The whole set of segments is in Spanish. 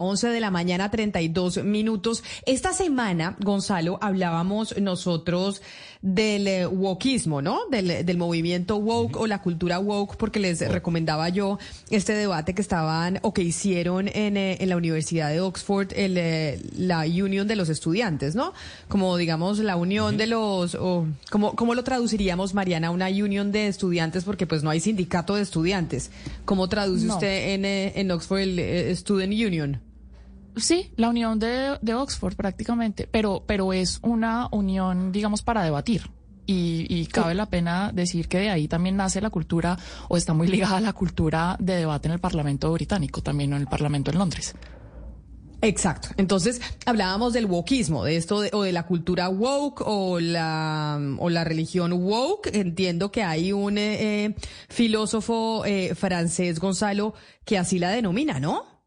11 de la mañana, 32 minutos. Esta semana, Gonzalo, hablábamos nosotros del eh, wokismo, ¿no? Del, del movimiento woke o la cultura woke, porque les recomendaba yo este debate que estaban o que hicieron en, eh, en la Universidad de Oxford, el, eh, la Union de los Estudiantes, ¿no? Como digamos la unión de los, o, ¿cómo, ¿cómo lo traduciríamos, Mariana? Una unión de estudiantes, porque pues no hay sindicato de estudiantes. ¿Cómo traduce No. usted en, eh, en Oxford el eh, Student Union? Sí, la unión de, de Oxford prácticamente, pero, pero es una unión, digamos, para debatir. Y, y cabe la pena decir que de ahí también nace la cultura, o está muy ligada a la cultura de debate en el Parlamento británico, también en el Parlamento en Londres. Exacto. Entonces, hablábamos del wokismo, de esto, de- o de la cultura woke, o la, o la religión woke. Entiendo que hay un eh, eh, filósofo eh, francés, Gonzalo, que así la denomina, ¿no?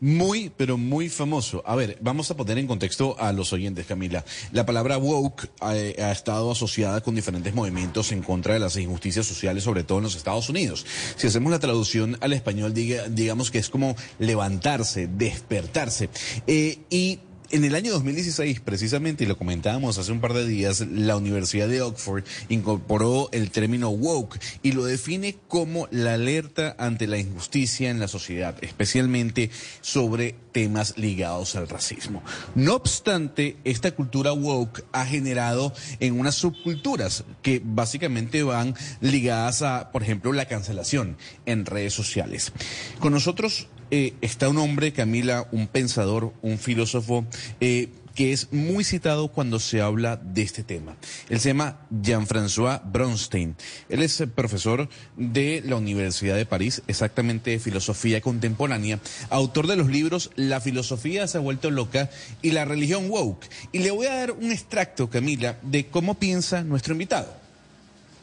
Muy, pero muy famoso. A ver, vamos a poner en contexto a los oyentes, Camila. La palabra woke eh, ha, estado asociada con diferentes movimientos en contra de las injusticias sociales, sobre todo en los Estados Unidos. Si hacemos la traducción al español, diga- digamos que es como levantarse, despertarse. Eh, y en el año 2016, precisamente, y lo comentábamos hace un par de días, la Universidad de Oxford incorporó el término woke y lo define como la alerta ante la injusticia en la sociedad, especialmente sobre temas ligados al racismo. No obstante, esta cultura woke ha generado en unas subculturas que básicamente van ligadas a, por ejemplo, la cancelación en redes sociales. Con nosotros eh, está un hombre, Camila, un pensador, un filósofo, eh, que es muy citado cuando se habla de este tema. Él se llama Jean-François Bronstein. Él es eh, profesor de la Universidad de París, exactamente de filosofía contemporánea, autor de los libros La filosofía se ha vuelto loca y La religión woke. Y le voy a dar un extracto, Camila, de cómo piensa nuestro invitado.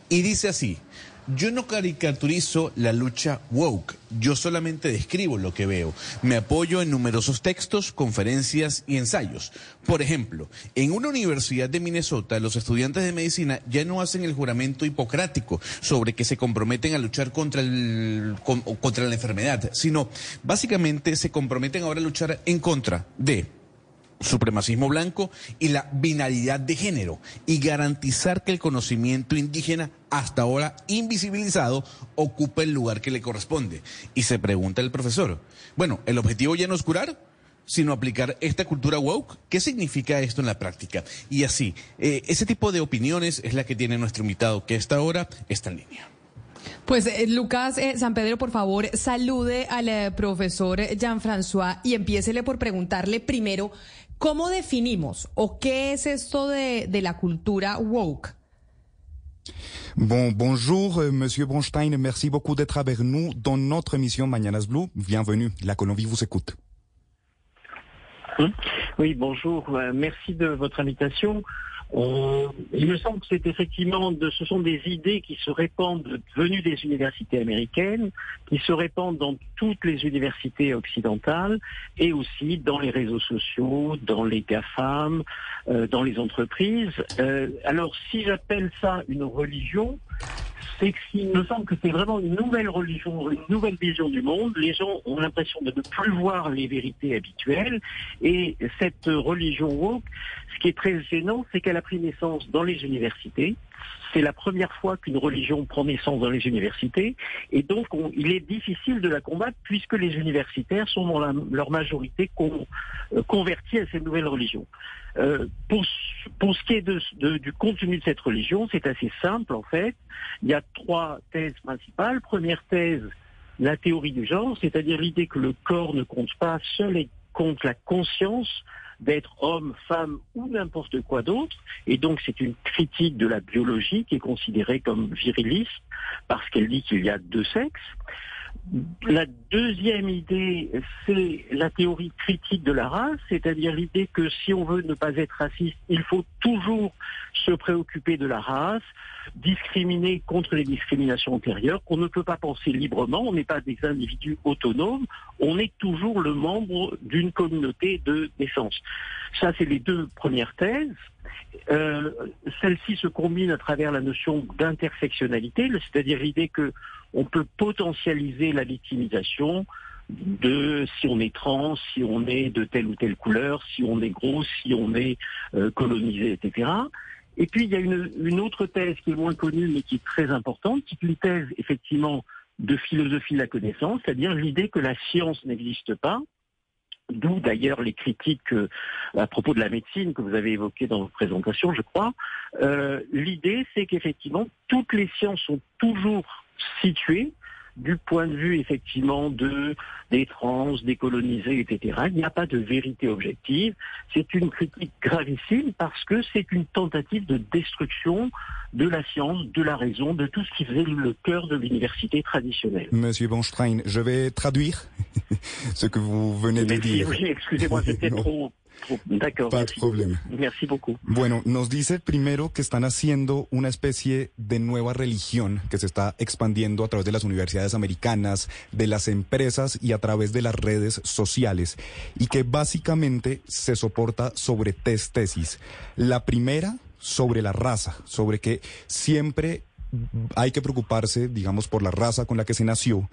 Y dice así, yo no caricaturizo la lucha woke, yo solamente describo lo que veo. Me apoyo en numerosos textos, conferencias y ensayos. Por ejemplo, en una universidad de Minnesota, los estudiantes de medicina ya no hacen el juramento hipocrático sobre que se comprometen a luchar contra, el, con- contra la enfermedad, sino básicamente se comprometen ahora a luchar en contra de supremacismo blanco y la binaridad de género y garantizar que el conocimiento indígena hasta ahora invisibilizado ocupe el lugar que le corresponde. Y se pregunta el profesor, bueno, el objetivo ya no es curar, sino aplicar esta cultura woke. ¿Qué significa esto en la práctica? Y así, eh, ese tipo de opiniones es la que tiene nuestro invitado, que hasta ahora está en línea. Pues eh, Lucas eh, San Pedro, por favor, salude al profesor Jean-François y empiécele por preguntarle primero, ¿cómo definimos o qué es esto de, de la cultura woke? Bon, bonjour, euh, Monsieur Bronstein. Merci beaucoup d'être avec nous dans notre émission Mañanas Blue. Bienvenue. La Colombie vous écoute. Oui, bonjour. Euh, merci de votre invitation. Il me semble que c'est effectivement, de, ce sont des idées qui se répandent venues des universités américaines, qui se répandent dans toutes les universités occidentales et aussi dans les réseaux sociaux, dans les GAFAM, euh, dans les entreprises. Euh, alors, si j'appelle ça une religion, c'est qu'il me semble que c'est vraiment une nouvelle religion, une nouvelle vision du monde. Les gens ont l'impression de ne plus voir les vérités habituelles. Et cette religion woke, ce qui est très gênant, c'est qu'elle a pris naissance dans les universités. C'est la première fois qu'une religion prend naissance dans les universités. Et donc, on- il est difficile de la combattre puisque les universitaires sont dans leur majorité euh, convertis à cette nouvelle religion. Euh, pour, ce- qui est du contenu de cette religion, c'est assez simple en fait. Il y a trois thèses principales. Première thèse, la théorie du genre, c'est-à-dire l'idée que le corps ne compte pas, seul et compte la conscience d'être homme, femme ou n'importe quoi d'autre. Et donc c'est une critique de la biologie qui est considérée comme viriliste parce qu'elle dit qu'il y a deux sexes. La deuxième idée, c'est la théorie critique de la race, c'est-à-dire l'idée que si on veut ne pas être raciste, il faut toujours se préoccuper de la race, discriminer contre les discriminations antérieures, qu'on ne peut pas penser librement, on n'est pas des individus autonomes, on est toujours le membre d'une communauté de naissance. Ça, c'est les deux premières thèses. Euh, Celle-ci se combine à travers la notion d'intersectionnalité, c'est-à-dire l'idée que on peut potentialiser la victimisation de si on est trans, si on est de telle ou telle couleur, si on est gros, si on est euh, colonisé, etc. Et puis il y a une, une, autre thèse qui est moins connue mais qui est très importante, qui est une thèse effectivement de philosophie de la connaissance, c'est-à-dire l'idée que la science n'existe pas, D'où d'ailleurs les critiques à propos de la médecine que vous avez évoquées dans votre présentation, je crois. Euh, L'idée, c'est qu'effectivement, toutes les sciences sont toujours situées du point de vue effectivement de des trans, des colonisés, etc. Il n'y a pas de vérité objective. C'est une critique gravissime parce que c'est une tentative de destruction de la science, de la raison, de tout ce qui faisait le cœur de l'université traditionnelle. Monsieur Bonstein, je vais traduire ce que vous venez de dire. Oui, excusez-moi, c'était trop... D'accord. Pas de problema. Merci beaucoup. Bueno, nos dice primero que están haciendo una especie de nueva religión que se está expandiendo a través de las universidades americanas, de las empresas y a través de las redes sociales y que básicamente se soporta sobre tres tesis. La primera sobre la raza, sobre que siempre hay que preocuparse, digamos, por la raza con la que se nació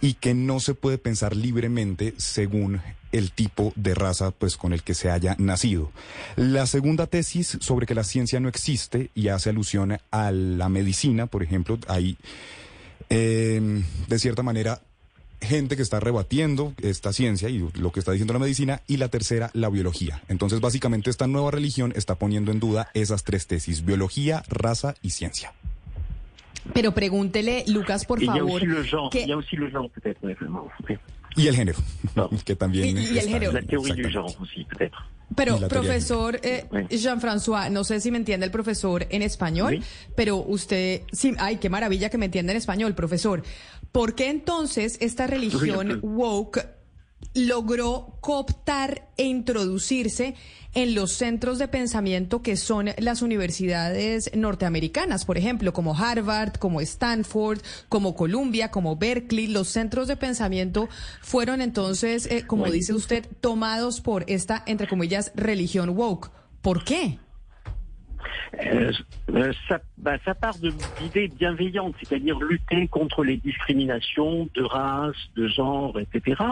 y que no se puede pensar libremente según el tipo de raza pues con el que se haya nacido. La segunda tesis sobre que la ciencia no existe y hace alusión a la medicina, por ejemplo, hay eh, de cierta manera gente que está rebatiendo esta ciencia y lo que está diciendo la medicina, y la tercera, la biología. Entonces, básicamente, esta nueva religión está poniendo en duda esas tres tesis, biología, raza y ciencia. Pero pregúntele, Lucas, por favor. il y a aussi le genre peut-être, oui, vraiment. Oui. Y el género, No. que también Y- y el género. La genre aussi, peut-être. Pero, teoría profesor eh. Jean-François, no sé si me entiende el profesor en español, Sí. pero usted, sí, ay, qué maravilla que me entiende en español, profesor. ¿Por qué entonces esta religión Sí, sí. woke logró cooptar e introducirse en los centros de pensamiento que son las universidades norteamericanas, por ejemplo, como Harvard, como Stanford, como Columbia, como Berkeley? Los centros de pensamiento fueron entonces, eh, como dice usted, tomados por esta, entre comillas, religión woke. ¿Por qué? Euh, euh, ça, bah, ça part d'idées bienveillantes, c'est-à-dire lutter contre les discriminations de race, de genre, etc.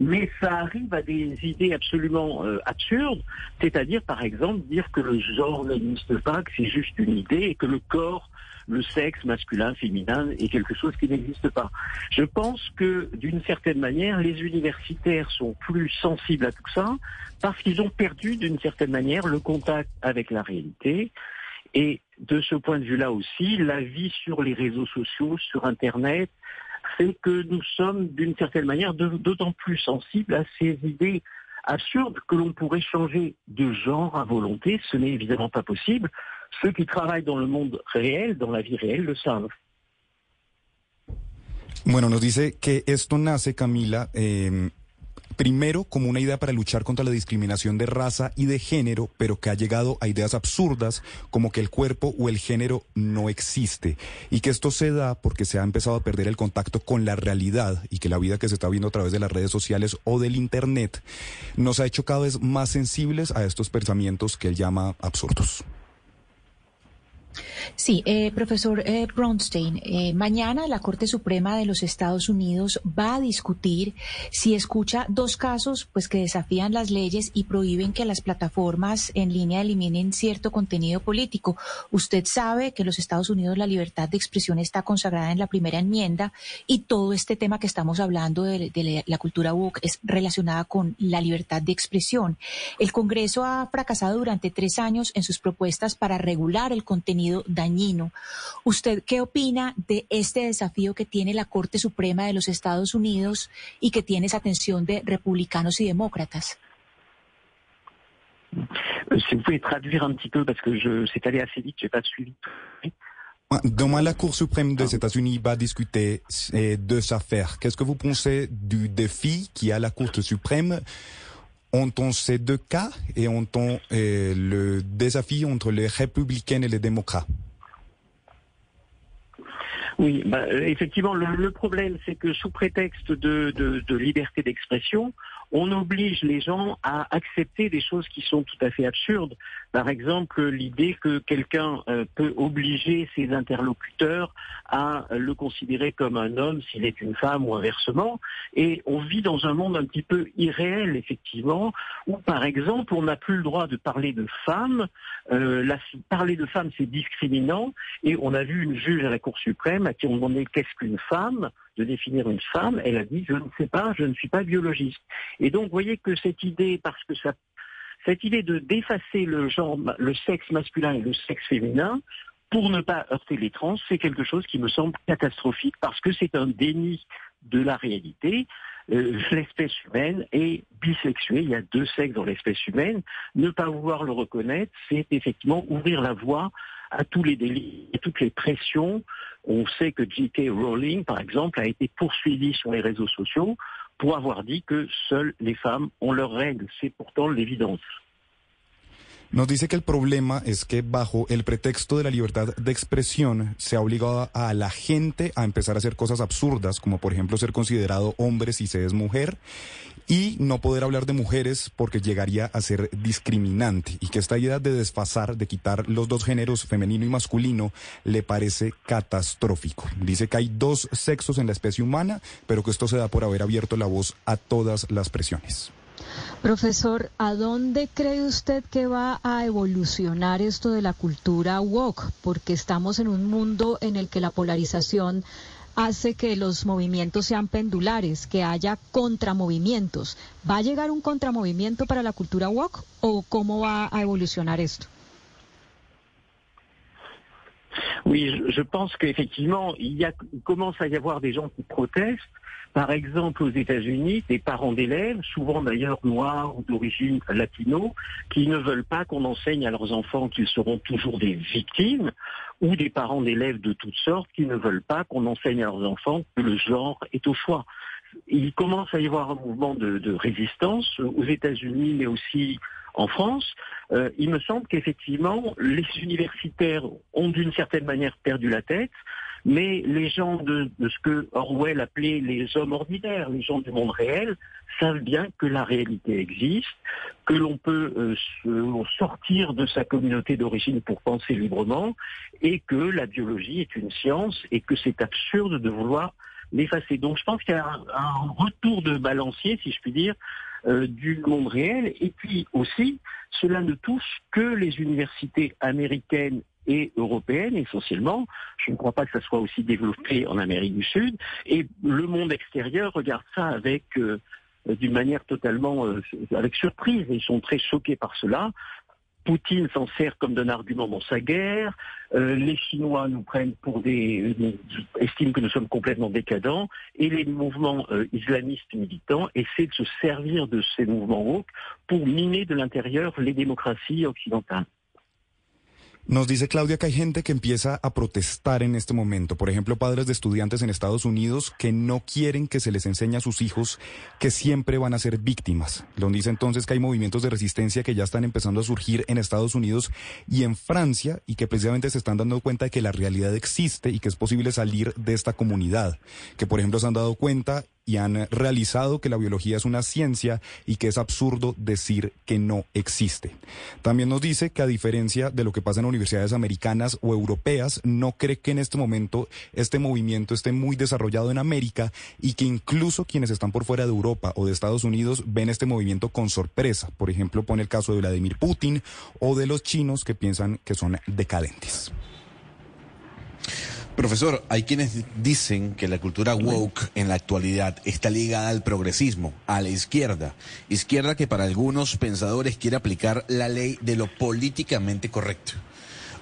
Mais ça arrive à des idées absolument euh, absurdes, c'est-à-dire par exemple dire que le genre n'existe pas, que c'est juste une idée et que le corps le sexe masculin, féminin est quelque chose qui n'existe pas. Je pense que d'une certaine manière, les universitaires sont plus sensibles à tout ça parce qu'ils ont perdu d'une certaine manière le contact avec la réalité. Et de ce point de vue-là aussi, la vie sur les réseaux sociaux, sur Internet, fait que nous sommes d'une certaine manière d'autant plus sensibles à ces idées absurdes que l'on pourrait changer de genre à volonté. Ce n'est évidemment pas possible. Ceux qui travaillent dans le monde réel, dans la vie réelle, le. Bueno, nos dice que esto nace, Camila, eh, primero como una idea para luchar contra la discriminación de raza y de género, pero que ha llegado a ideas absurdas como que el cuerpo o el género no existe y que esto se da porque se ha empezado a perder el contacto con la realidad y que la vida que se está viendo a través de las redes sociales o del Internet nos ha hecho cada vez más sensibles a estos pensamientos que él llama absurdos. Sí, eh, profesor eh, Bronstein, eh, mañana la Corte Suprema de los Estados Unidos va a discutir si escucha dos casos pues que desafían las leyes y prohíben que las plataformas en línea eliminen cierto contenido político. Usted sabe que en los Estados Unidos la libertad de expresión está consagrada en la primera enmienda y todo este tema que estamos hablando de, la cultura woke es relacionada con la libertad de expresión. El Congreso ha fracasado durante tres años en sus propuestas para regular el contenido dañino. ¿Usted qué opina de este desafío que tiene la Corte Suprema de los Estados Unidos y que tiene esa tensión de republicanos y demócratas? Euh, Si vous pouvez traduire un petit peu, parce que je c'est allé assez vite, j'ai pas suivi. Demain, la Cour suprême des États-Unis va discuter eh, deux affaires. Qu'est-ce que vous pensez du défi qui a la Cour suprême? Entre ces deux cas et entre eh, le défi entre les républicains et les démocrates? Oui, bah, euh, effectivement, le, problème, c'est que sous prétexte de, de liberté d'expression, on oblige les gens à accepter des choses qui sont tout à fait absurdes. Par exemple, l'idée que quelqu'un euh, peut obliger ses interlocuteurs à le considérer comme un homme s'il est une femme ou inversement. Et on vit dans un monde un petit peu irréel, effectivement, où, par exemple, on n'a plus le droit de parler de femmes. Euh, parler de femmes, c'est discriminant. Et on a vu une juge à la Cour suprême à qui on demandait qu'est-ce qu'une femme de définir une femme, elle a dit je ne sais pas, je ne suis pas biologiste. Et donc vous voyez que cette idée, parce que ça, cette idée de d'effacer le genre, le sexe masculin et le sexe féminin pour ne pas heurter les trans, c'est quelque chose qui me semble catastrophique parce que c'est un déni de la réalité. Euh, l'espèce humaine est bisexuée, il y a deux sexes dans l'espèce humaine. Ne pas vouloir le reconnaître, c'est effectivement ouvrir la voie à tous les délits et toutes les pressions. On sait que J.K. Rowling, par exemple, a été poursuivie sur les réseaux sociaux pour avoir dit que seules les femmes ont leurs règles. C'est pourtant l'évidence. Nos dice que el problema es que bajo el pretexto de la libertad de expresión se ha obligado a la gente a empezar a hacer cosas absurdas, como por ejemplo ser considerado hombre si se es mujer, y no poder hablar de mujeres porque llegaría a ser discriminante, y que esta idea de desfasar, de quitar los dos géneros, femenino y masculino, le parece catastrófico. Dice que hay dos sexos en la especie humana, pero que esto se da por haber abierto la voz a todas las presiones. Profesor, ¿a dónde cree usted que va a evolucionar esto de la cultura woke? Porque estamos en un mundo en el que la polarización hace que los movimientos sean pendulares, que haya contramovimientos. ¿Va a llegar un contramovimiento para la cultura woke o cómo va a evolucionar esto? Oui, je, pense qu'effectivement, il, commence à y avoir des gens qui protestent. Par exemple, aux États-Unis, des parents d'élèves, souvent d'ailleurs noirs ou d'origine latino, qui ne veulent pas qu'on enseigne à leurs enfants qu'ils seront toujours des victimes, ou des parents d'élèves de toutes sortes qui ne veulent pas qu'on enseigne à leurs enfants que le genre est au choix. Il commence à y avoir un mouvement de, résistance aux États-Unis, mais aussi en France. Euh, il me semble qu'effectivement, les universitaires ont d'une certaine manière perdu la tête, mais les gens de, de ce que Orwell appelait les hommes ordinaires, les gens du monde réel, savent bien que la réalité existe, que l'on peut euh, sortir de sa communauté d'origine pour penser librement, et que la biologie est une science, et que c'est absurde de vouloir l'effacer. Donc je pense qu'il y a un retour de balancier, si je puis dire, euh, du monde réel. Et puis aussi, cela ne touche que les universités américaines et européennes essentiellement. Je ne crois pas que ça soit aussi développé en Amérique du Sud. Et le monde extérieur regarde ça avec euh, d'une manière totalement euh, avec surprise. Ils sont très choqués par cela. Poutine s'en sert comme d'un argument dans sa guerre. Euh, les Chinois nous prennent pour des, nous estiment que nous sommes complètement décadents, et les mouvements euh, islamistes militants essaient de se servir de ces mouvements woke pour miner de l'intérieur les démocraties occidentales. Nos dice Claudia que hay gente que empieza a protestar en este momento. Por ejemplo, padres de estudiantes en Estados Unidos que no quieren que se les enseñe a sus hijos que siempre van a ser víctimas. Nos dice entonces que hay movimientos de resistencia que ya están empezando a surgir en Estados Unidos y en Francia y que precisamente se están dando cuenta de que la realidad existe y que es posible salir de esta comunidad. Que por ejemplo se han dado cuenta y han realizado que la biología es una ciencia y que es absurdo decir que no existe. También nos dice que a diferencia de lo que pasa en universidades americanas o europeas, no cree que en este momento este movimiento esté muy desarrollado en América y que incluso quienes están por fuera de Europa o de Estados Unidos ven este movimiento con sorpresa. Por ejemplo, pone el caso de Vladimir Putin o de los chinos que piensan que son decadentes. Profesor, hay quienes dicen que la cultura woke en la actualidad está ligada al progresismo, a la izquierda. Izquierda que para algunos pensadores quiere aplicar la ley de lo políticamente correcto.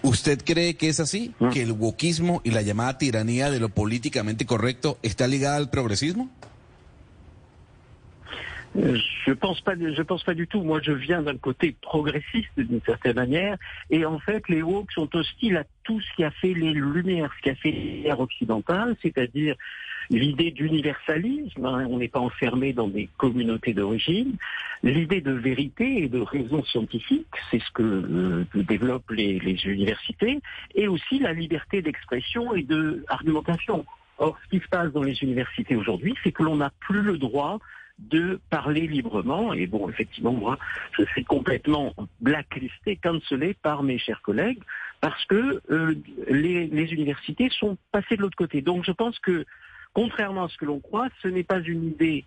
¿Usted cree que es así? ¿Que el wokismo y la llamada tiranía de lo políticamente correcto está ligada al progresismo? Je pense pas, je pense pas du tout. Moi, je viens d'un côté progressiste d'une certaine manière, et en fait, les woke sont hostiles à tout ce qui a fait les Lumières, ce qui a fait les Lumières occidentales, c'est-à-dire l'idée d'universalisme, hein, on n'est pas enfermé dans des communautés d'origine, l'idée de vérité et de raison scientifique, c'est ce que euh, développent les, universités, et aussi la liberté d'expression et de argumentation. Or, ce qui se passe dans les universités aujourd'hui, c'est que l'on n'a plus le droit de parler librement. Et bon, effectivement, moi, je suis complètement blacklisté, cancelé par mes chers collègues, parce que euh, les, les universités sont passées de l'autre côté. Donc, je pense que contrairement à ce que l'on croit, ce n'est pas une idée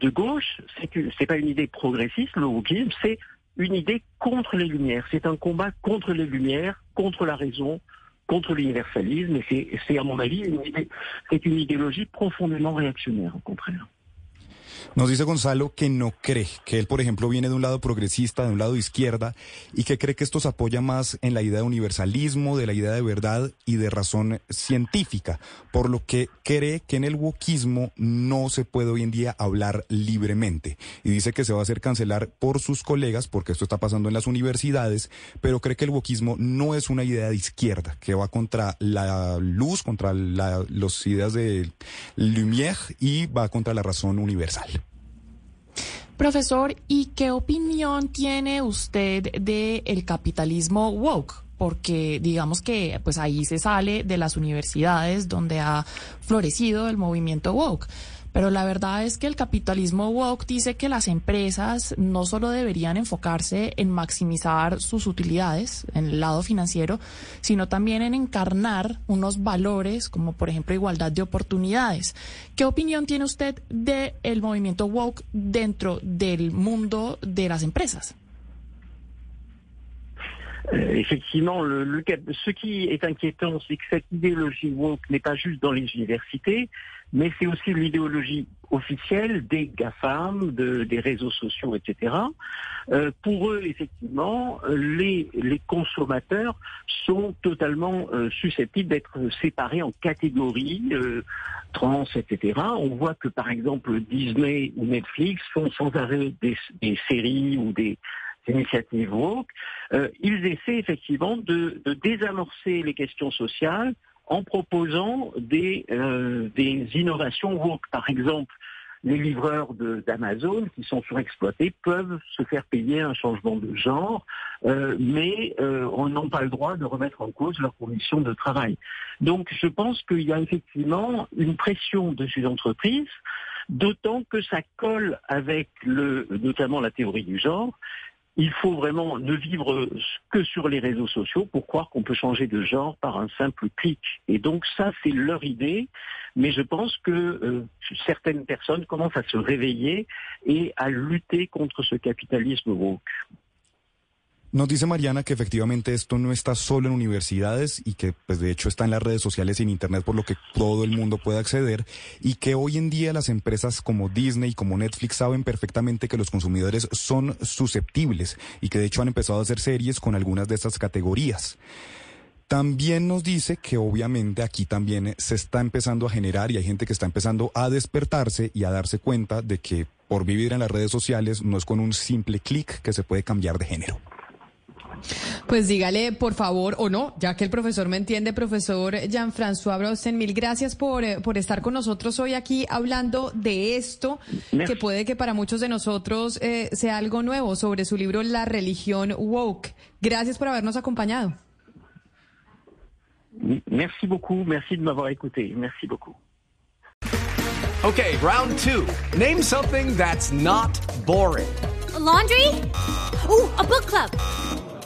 de gauche, c'est pas une idée progressiste, le wokisme, c'est une idée contre les Lumières. C'est un combat contre les Lumières, contre la raison, contre l'universalisme, et c'est à mon avis une idée, c'est une idéologie profondément réactionnaire, au contraire. Nos dice Gonzalo que no cree, que él, por ejemplo, viene de un lado progresista, de un lado izquierda, y que cree que esto se apoya más en la idea de universalismo, de la idea de verdad y de razón científica, por lo que cree que en el wokismo no se puede hoy en día hablar libremente. Y dice que se va a hacer cancelar por sus colegas, porque esto está pasando en las universidades, pero cree que el wokismo no es una idea de izquierda, que va contra la luz, contra la, las ideas de Lumière y va contra la razón universal. Profesor, ¿y qué opinión tiene usted del el capitalismo woke? Porque digamos que pues ahí se sale de las universidades donde ha florecido el movimiento woke. Pero la verdad es que el capitalismo woke dice que las empresas no solo deberían enfocarse en maximizar sus utilidades en el lado financiero, sino también en encarnar unos valores como por ejemplo igualdad de oportunidades. ¿Qué opinión tiene usted del movimiento woke dentro del mundo de las empresas? Euh, effectivement, le, le, ce qui est inquiétant, c'est que cette idéologie woke n'est pas juste dans les universités, mais c'est aussi l'idéologie officielle des GAFAM, de, des réseaux sociaux, etc. Euh, pour eux, effectivement, les, les consommateurs sont totalement euh, susceptibles d'être séparés en catégories euh, trans, etc. On voit que, par exemple, Disney ou Netflix font sans arrêt des, des séries ou des initiatives woke. Euh, ils essaient effectivement de, de désamorcer les questions sociales en proposant des, euh, des innovations woke. Par exemple, les livreurs d'Amazon qui sont surexploités peuvent se faire payer un changement de genre, euh, mais euh, on n'a pas le droit de remettre en cause leurs conditions de travail. Donc je pense qu'il y a effectivement une pression de ces entreprises, d'autant que ça colle avec le, notamment la théorie du genre, il faut vraiment ne vivre que sur les réseaux sociaux pour croire qu'on peut changer de genre par un simple clic. Et donc ça, c'est leur idée, mais je pense que euh, certaines personnes commencent à se réveiller et à lutter contre ce capitalisme woke. Nos dice Mariana que efectivamente esto no está solo en universidades y que pues de hecho está en las redes sociales y en internet por lo que todo el mundo puede acceder y que hoy en día las empresas como Disney y como Netflix saben perfectamente que los consumidores son susceptibles y que de hecho han empezado a hacer series con algunas de estas categorías. También nos dice que obviamente aquí también se está empezando a generar y hay gente que está empezando a despertarse y a darse cuenta de que por vivir en las redes sociales no es con un simple clic que se puede cambiar de género. Pues dígale, por favor, o no, ya que el profesor me entiende, profesor Jean-François Brausten, mil gracias por, eh, por estar con nosotros hoy aquí hablando de esto, que puede que para muchos de nosotros eh, sea algo nuevo, sobre su libro La religión woke. Gracias por habernos acompañado. Merci beaucoup, merci de m'avoir écouté, merci beaucoup. Okay, round two. Name something that's not boring. laundry? Ooh, a book club.